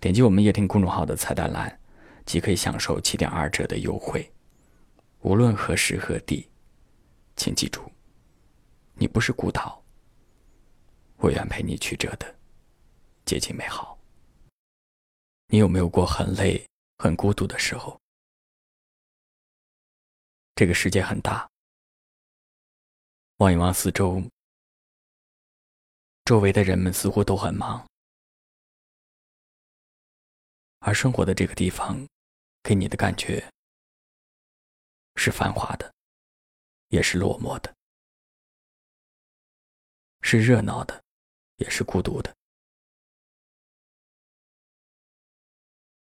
点击我们夜听公众号的菜单栏，即可以享受七点二折的优惠。无论何时何地，请记住，你不是孤岛。我愿陪你曲折的接近美好。你有没有过很累、很孤独的时候？这个世界很大，望一望四周，周围的人们似乎都很忙。而生活的这个地方，给你的感觉是繁华的，也是落寞的；是热闹的，也是孤独的。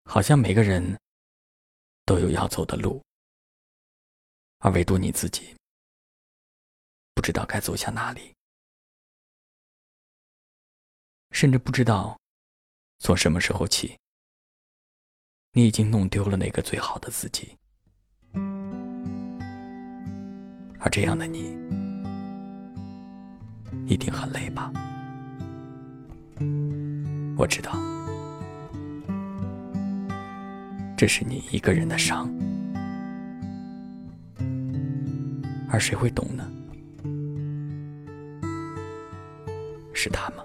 好像每个人都有要走的路，而唯独你自己不知道该走向哪里，甚至不知道从什么时候起。你已经弄丢了那个最好的自己，而这样的你一定很累吧？我知道，这是你一个人的伤，而谁会懂呢？是他吗？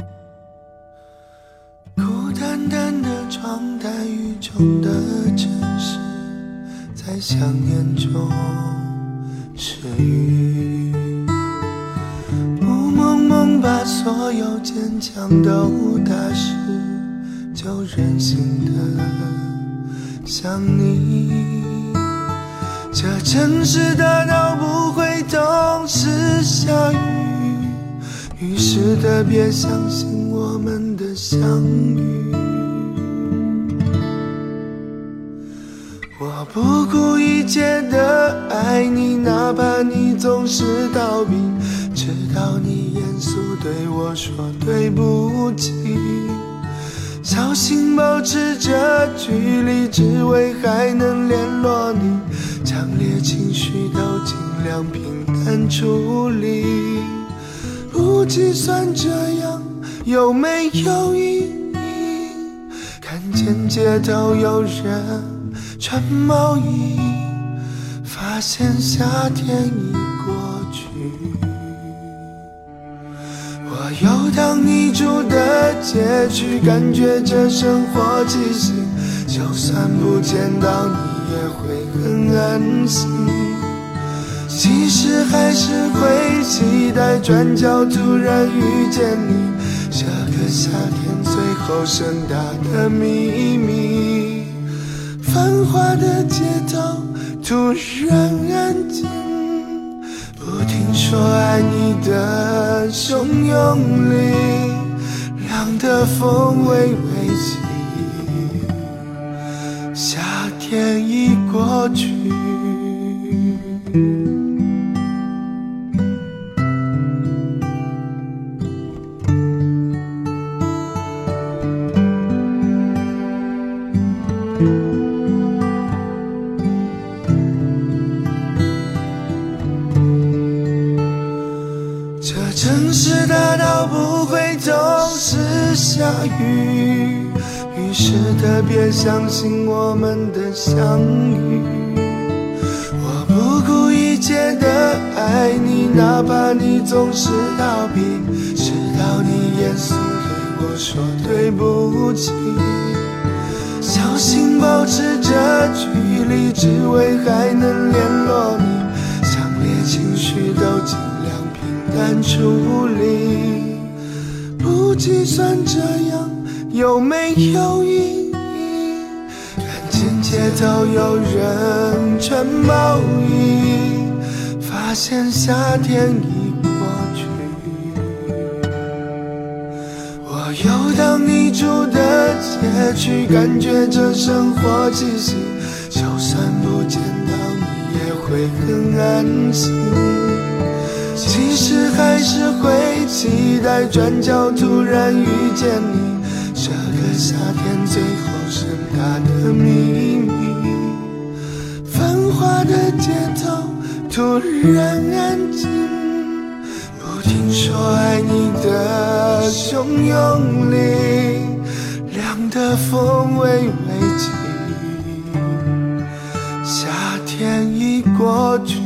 孤单单的窗台，雨中的城市，在想念中治愈。雾蒙蒙把所有坚强都打湿，就任性的想你。这城市大到不会同时下雨，于是特别相信我们的相遇。我不顾一切的爱你，哪怕你总是逃避，直到你严肃对我说对不起。小心保持着距离，只为还能联络你。强烈情绪都尽量平淡处理，不计算这样有没有意义。看见街头有人穿毛衣，发现夏天已过去。我游荡泥住的街区，感觉着生活气息，就算不见到你。也会很安心，其实还是会期待转角突然遇见你，这个夏天最后盛大的秘密。繁华的街道突然安静，不停说爱你的汹涌里，凉的风微微起。夏天已过去。城市大到不会总是下雨。于是特别相信我们的相遇，我不顾一切的爱你，哪怕你总是逃避，直到你严肃对我说对不起。小心保持着距离，只为还能联络你，强烈情绪都尽量平淡处理，不计算这样。有没有意义？看见街头有人穿毛衣，发现夏天已过去。我游荡你住的街区，感觉这生活气息。就算不见到你，也会很安心。其实还是会期待转角突然遇见你。这个夏天最后盛大的秘密。繁华的街头突然安静，不听说爱你的汹涌里，凉的风微微起。夏天已过去，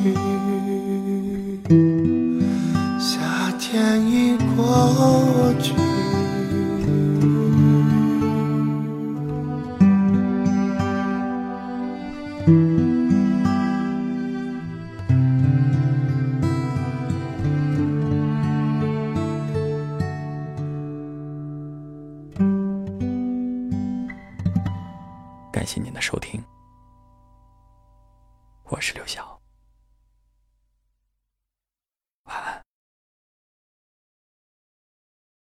过去。感谢您的收听，我是刘晓。